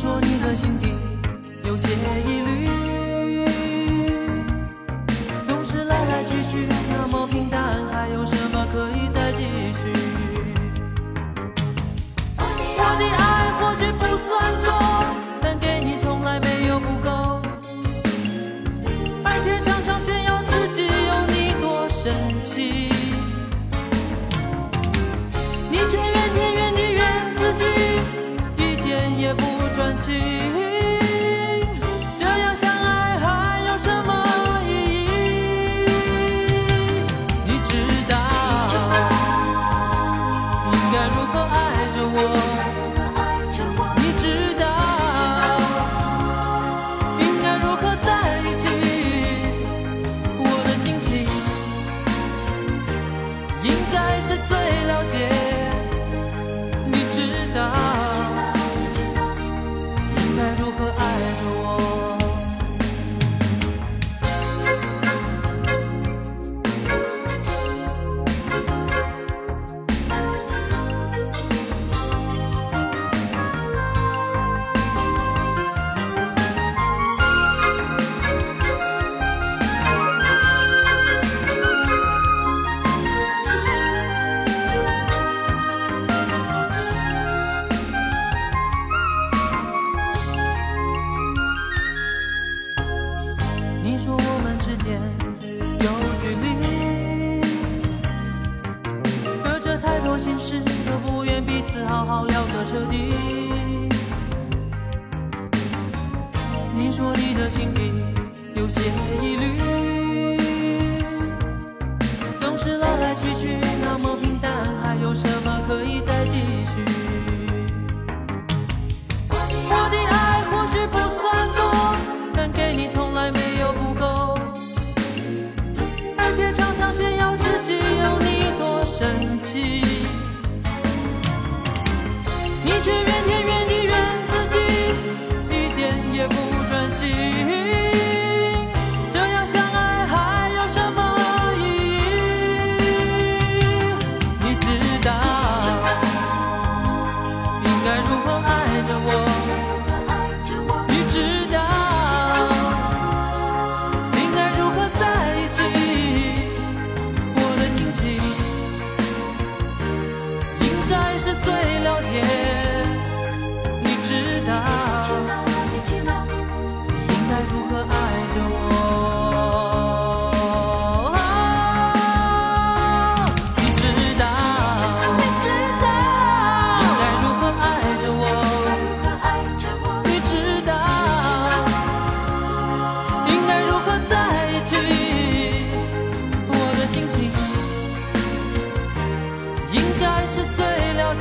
说你的心底。起如何爱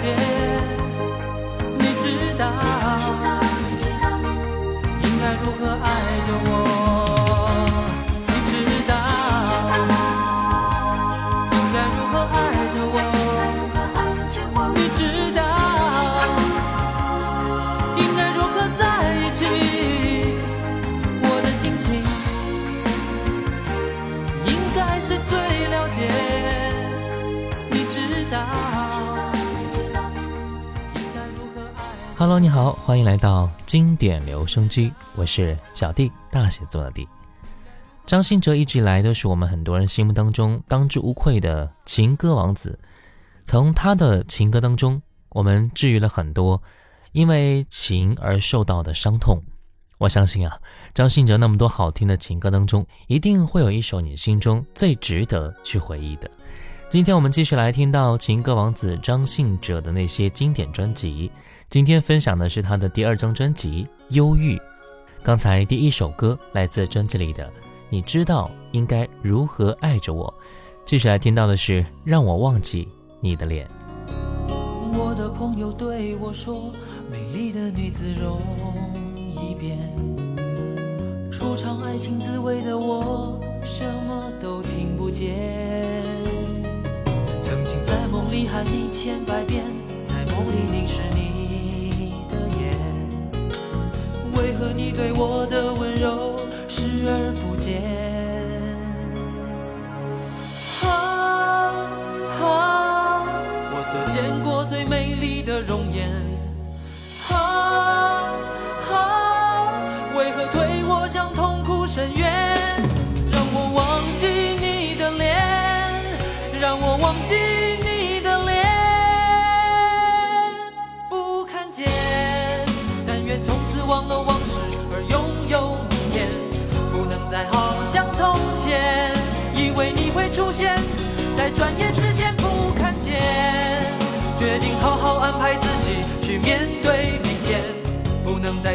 天你知道。应该如何爱着我？Hello，你好，欢迎来到经典留声机，我是小弟，大写字的弟。张信哲一直以来都是我们很多人心目当中当之无愧的情歌王子。从他的情歌当中，我们治愈了很多因为情而受到的伤痛。我相信啊，张信哲那么多好听的情歌当中，一定会有一首你心中最值得去回忆的。今天我们继续来听到情歌王子张信哲的那些经典专辑。今天分享的是他的第二张专辑《忧郁》。刚才第一首歌来自专辑里的。你知道应该如何爱着我？继续来听到的是让我忘记你的脸。我的朋友对我说：“美丽的女子容易变。”初尝爱情滋味的我，什么都听不见。曾经在梦里喊你千百遍，在梦里凝视你，为何你对我的温柔视而不？见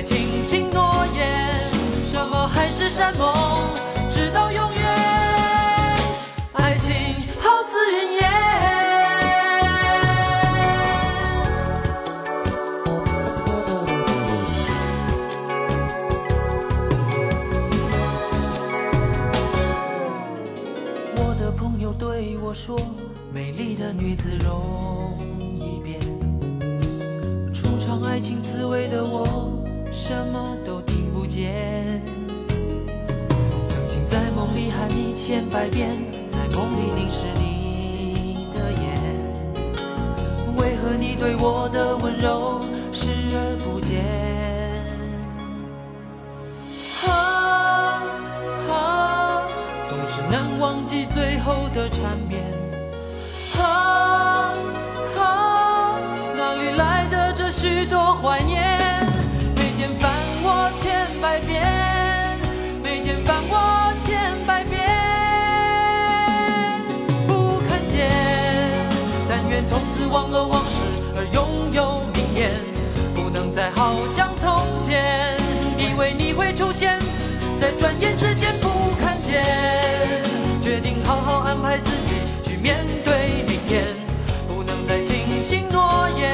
轻轻诺言，什么海誓山盟，直到永远。爱情好似云烟。我的朋友对我说美丽的女子容易变，初尝爱情滋味的我，什么都听不见。曾经在梦里喊你千百遍，在梦里凝视你的眼，为何你对我的温柔视而不见？啊啊，总是难忘记最后的缠绵。忘了往事，而拥有明天。不能再好像从前，以为你会出现在转眼之间。不看见，决定好好安排自己去面对明天。不能再轻信诺言。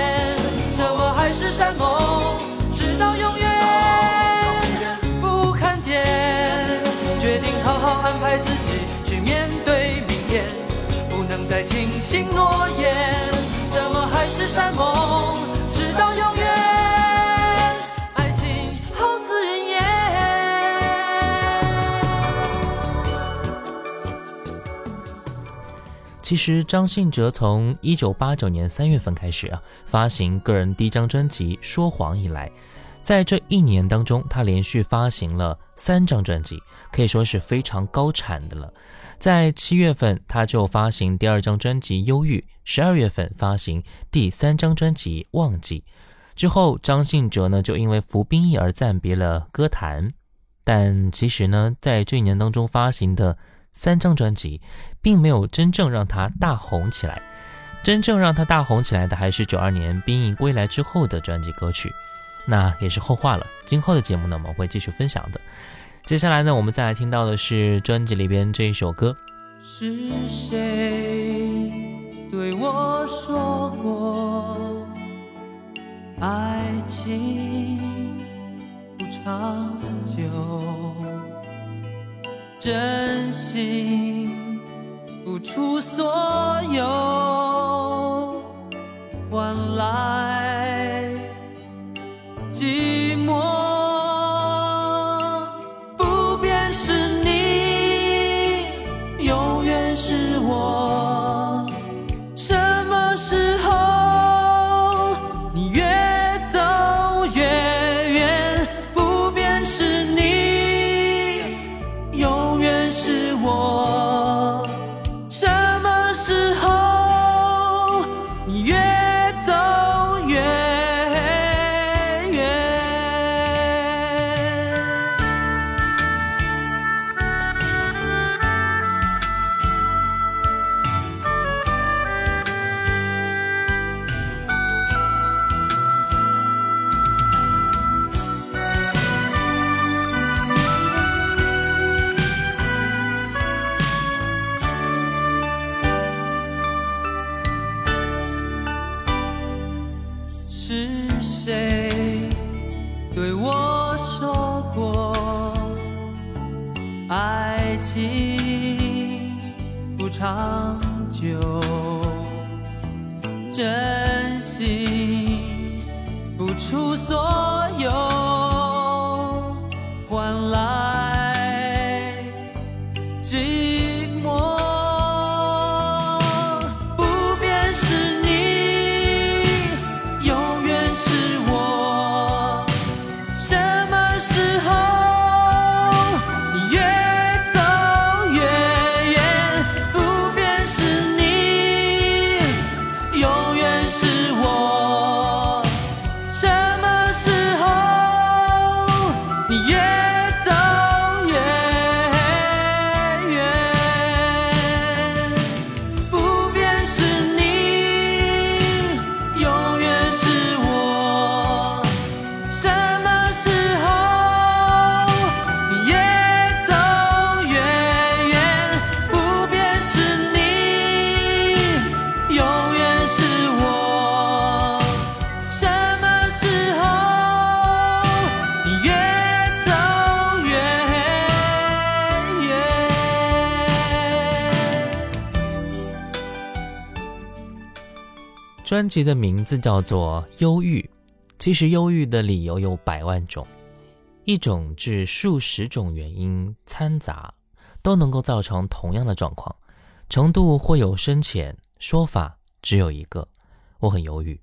什么海誓山盟，直到永远不看见。决定好好安排自己去面对明天，不能再轻信诺言。山盟，直到永远。爱情好似云烟。其实张信哲从一九八九年三月份开始啊，发行个人第一张专辑《说谎》以来，在这一年当中，他连续发行了三张专辑，可以说是非常高产的了。在七月份，他就发行第二张专辑《忧郁》，十二月份发行第三张专辑《忘记》之后，张信哲呢就因为服兵役而暂别了歌坛。但其实呢，在这一年当中发行的。三张专辑，并没有真正让他大红起来。真正让他大红起来的，还是九二年兵役归来之后的专辑歌曲。那也是后话了。今后的节目呢，我们会继续分享的。接下来呢，我们再来听到的是专辑里边这一首歌。是谁对我说过，爱情不长久？真心付出所有，换来寂寞。情不长久，真心付出所有，专辑的名字叫做《忧郁》，其实忧郁的理由有百万种，一种至数十种原因掺杂，都能够造成同样的状况，程度或有深浅，说法只有一个：我很忧郁。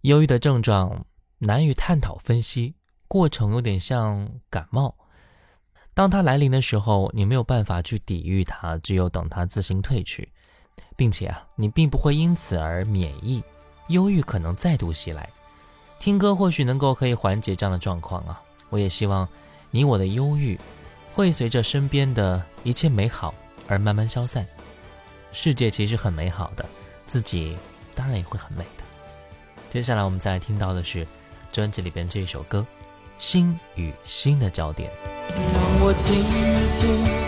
忧郁的症状难以探讨分析，过程有点像感冒。当它来临的时候，你没有办法去抵御它，只有等它自行退去。并且啊，你并不会因此而免疫，忧郁可能再度袭来。听歌或许能够可以缓解这样的状况啊。我也希望你我的忧郁会随着身边的一切美好而慢慢消散。世界其实很美好的，自己当然也会很美的。接下来我们再来听到的是专辑里边这首歌《心与心的焦点》。让我轻轻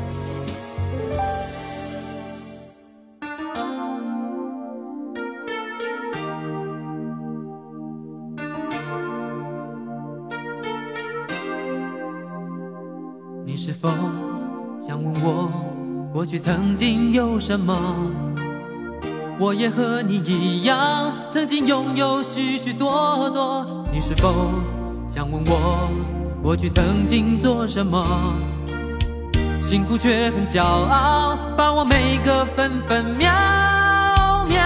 什么？我也和你一样，曾经拥有许许多多。你是否想问我过去曾经做什么？辛苦却很骄傲，把握每个分分秒秒。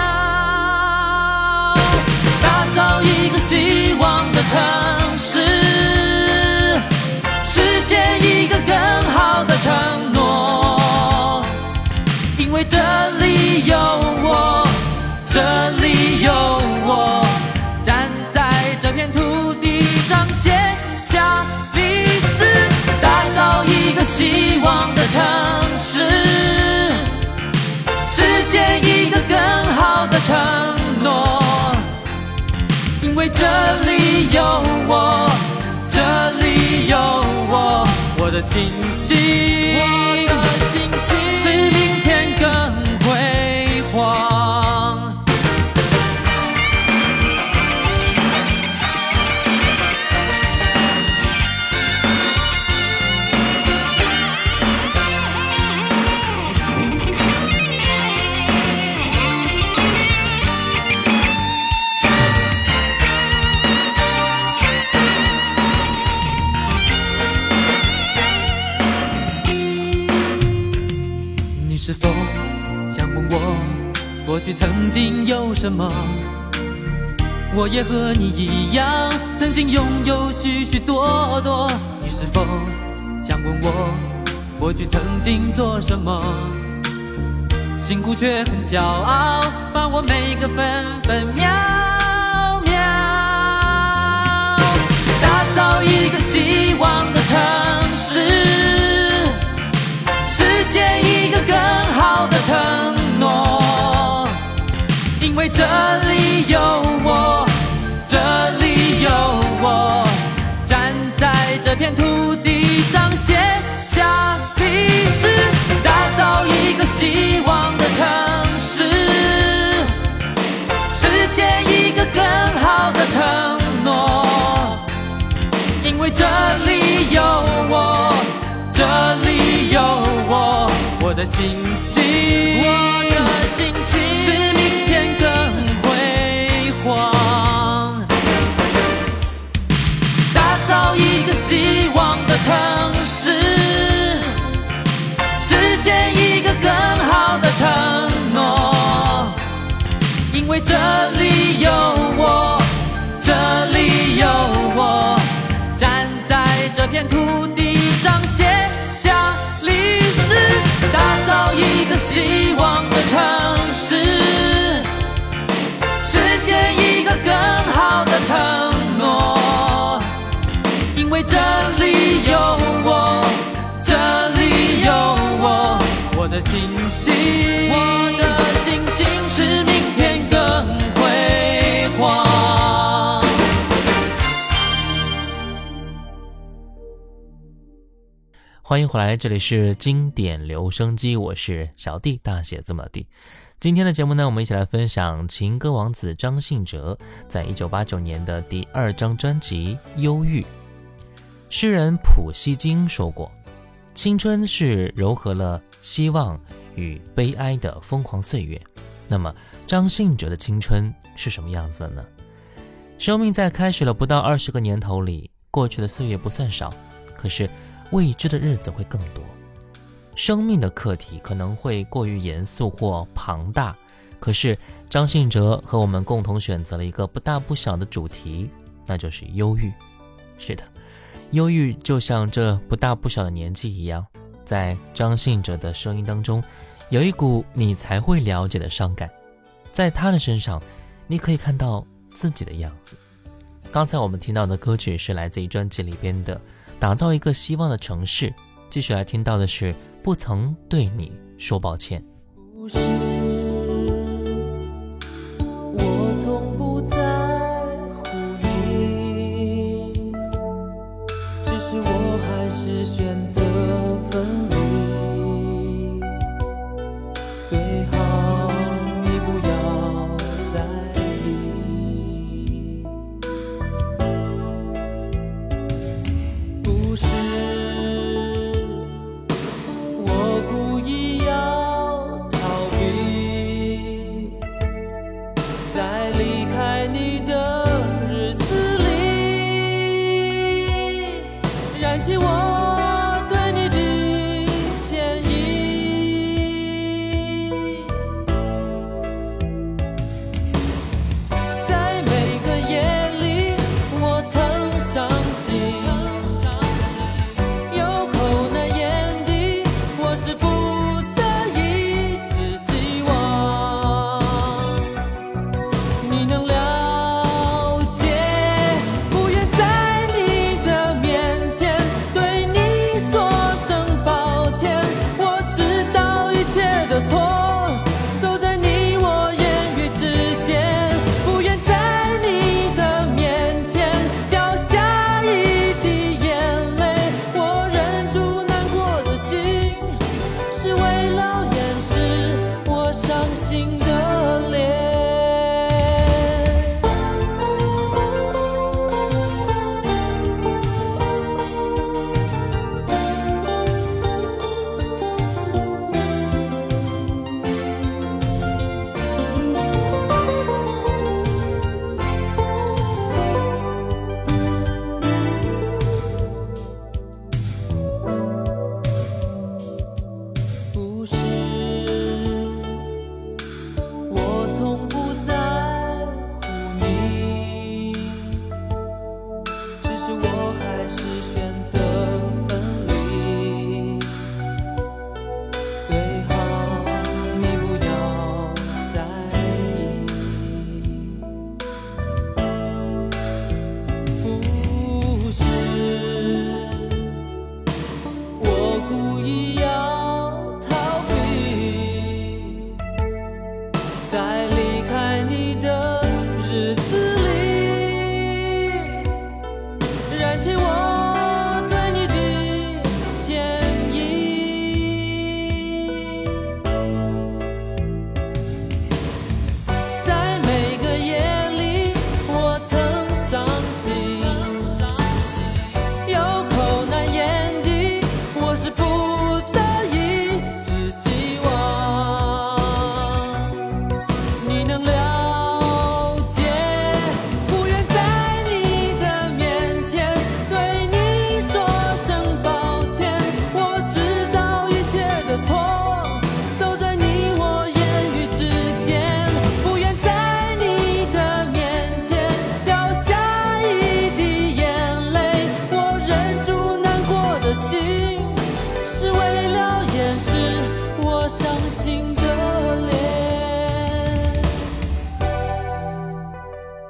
打造一个希望的城市，实现一希望的城市，实现一个更好的承诺。因为这里有我，这里有我，我的星星，我的心情使明天更辉煌。想问我过去曾经有什么？我也和你一样，曾经拥有许许多多。你是否想问我过去曾经做什么？辛苦却很骄傲，把握每个分分秒秒，打造一个希望的城市。写一个更好的承诺。因为这里有我，这里有我，站在这片土地上写下历史，打造一个希望的城市，实现一个更好的承诺。因为这里有我，这里有我，的心情，我的心情使明天更辉煌。打造一个希望的城市，希望的城市，实现一个更好的承诺。因为这里有我，这里有我，我的星星，我的星星是明天更辉欢迎回来，这里是经典留声机，我是小弟，大写字母的。今天的节目呢，我们一起来分享情歌王子张信哲在一九八九年的第二张专辑《忧郁》。诗人普希金说过：“青春是糅合了希望与悲哀的疯狂岁月。”那么，张信哲的青春是什么样子的呢？生命在开始了不到二十个年头里，过去的岁月不算少，可是未知的日子会更多。生命的课题可能会过于严肃或庞大，可是张信哲和我们共同选择了一个不大不小的主题，那就是忧郁。是的。忧郁就像这不大不小的年纪一样，在张信哲的声音当中，有一股你才会了解的伤感，在他的身上，你可以看到自己的样子。刚才我们听到的歌曲是来自于专辑里边的《打造一个希望的城市》，继续来听到的是《不曾对你说抱歉》。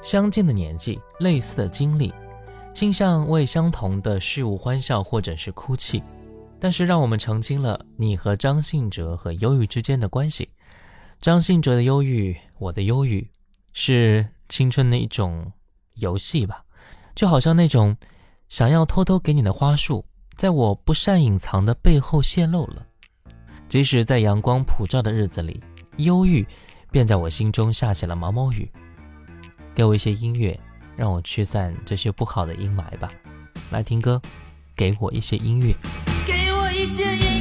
相近的年纪，类似的经历，倾向为相同的事物欢笑或者是哭泣。但是，让我们澄清了你和张信哲和忧郁之间的关系。张信哲的忧郁，我的忧郁，是青春的一种游戏吧，就好像那种想要偷偷给你的花束，在我不善隐藏的背后泄露了。即使在阳光普照的日子里，忧郁便在我心中下起了毛毛雨。给我一些音乐，让我驱散这些不好的阴霾吧。来听歌，给我一些音乐。给我一些音乐，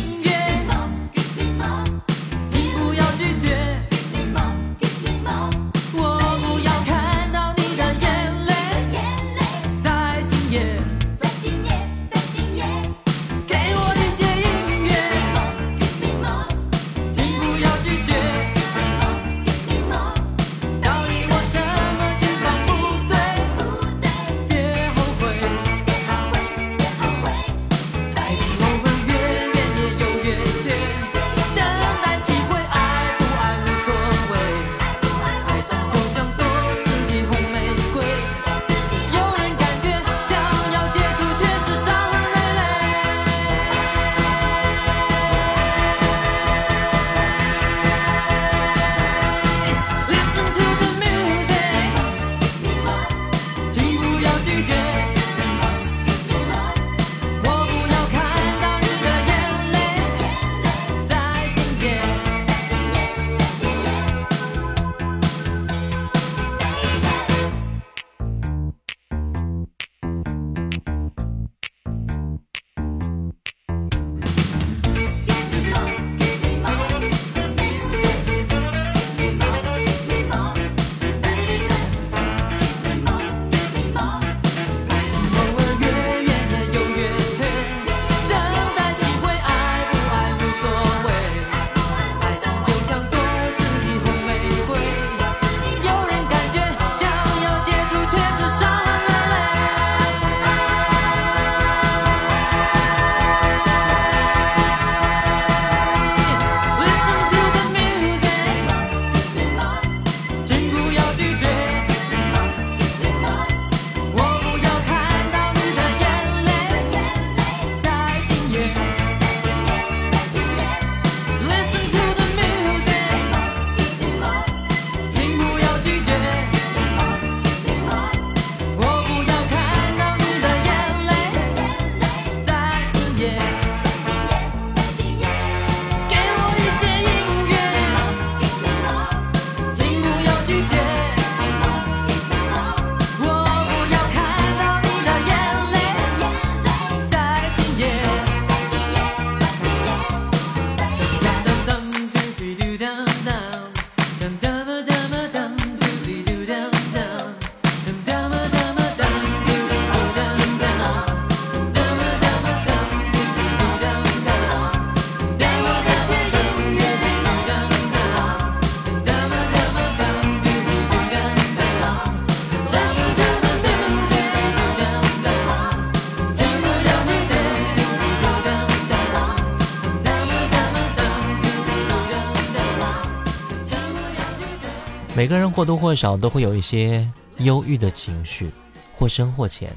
或多或少都会有一些忧郁的情绪，或深或浅，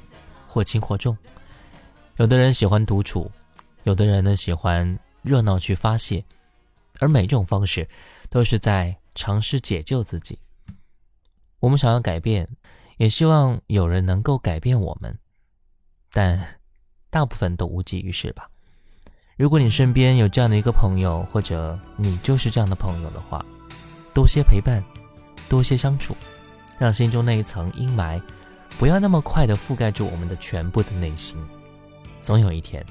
或轻或重。有的人喜欢独处，有的人呢喜欢热闹去发泄，而每种方式都是在尝试解救自己。我们想要改变，也希望有人能够改变我们，但大部分都无济于事吧。如果你身边有这样的一个朋友，或者你就是这样的朋友的话，多些陪伴，多些相处，让心中那一层阴霾不要那么快的覆盖住我们的全部的内心。总有一天，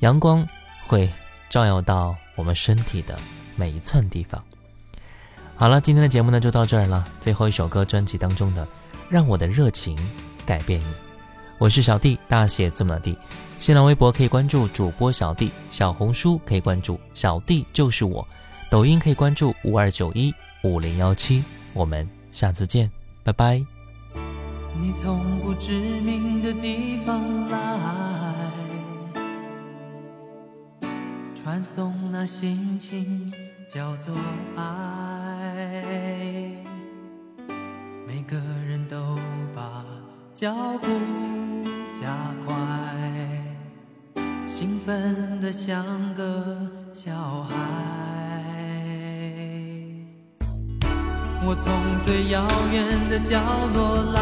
阳光会照耀到我们身体的每一寸地方。好了，今天的节目呢就到这儿了。最后一首歌专辑当中的《让我的热情改变你》，我是小弟，大写字母的弟。新浪微博可以关注主播小弟，小红书可以关注小弟就是我，抖音可以关注五二九一五零幺七。我们下次见，拜拜。你从不知名的地方来，传送那心情叫做爱。每个人都把脚步加快，兴奋的像个小孩。我从最遥远的角落来，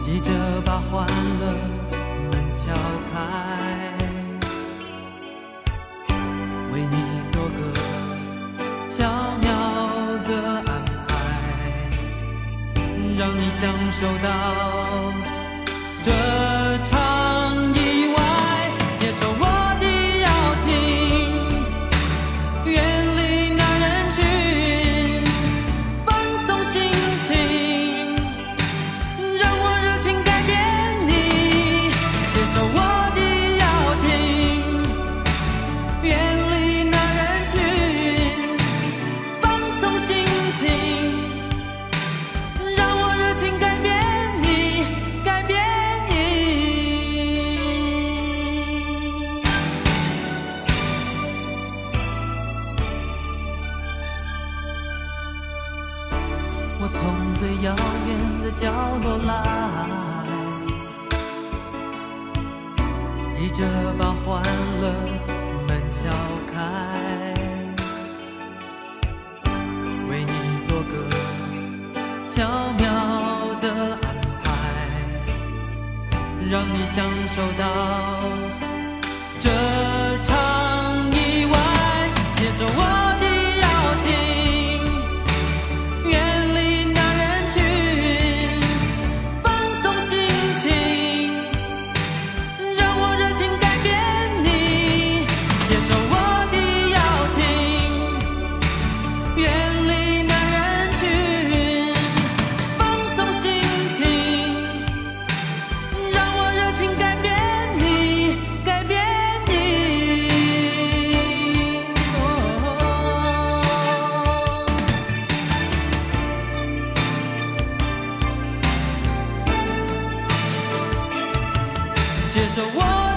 急着把欢乐门敲开，为你做个巧妙的安排，让你享受到这遥远的角落来，急着把欢乐门敲开，为你做个巧妙的安排，让你享受到这场意外，接受我。接受我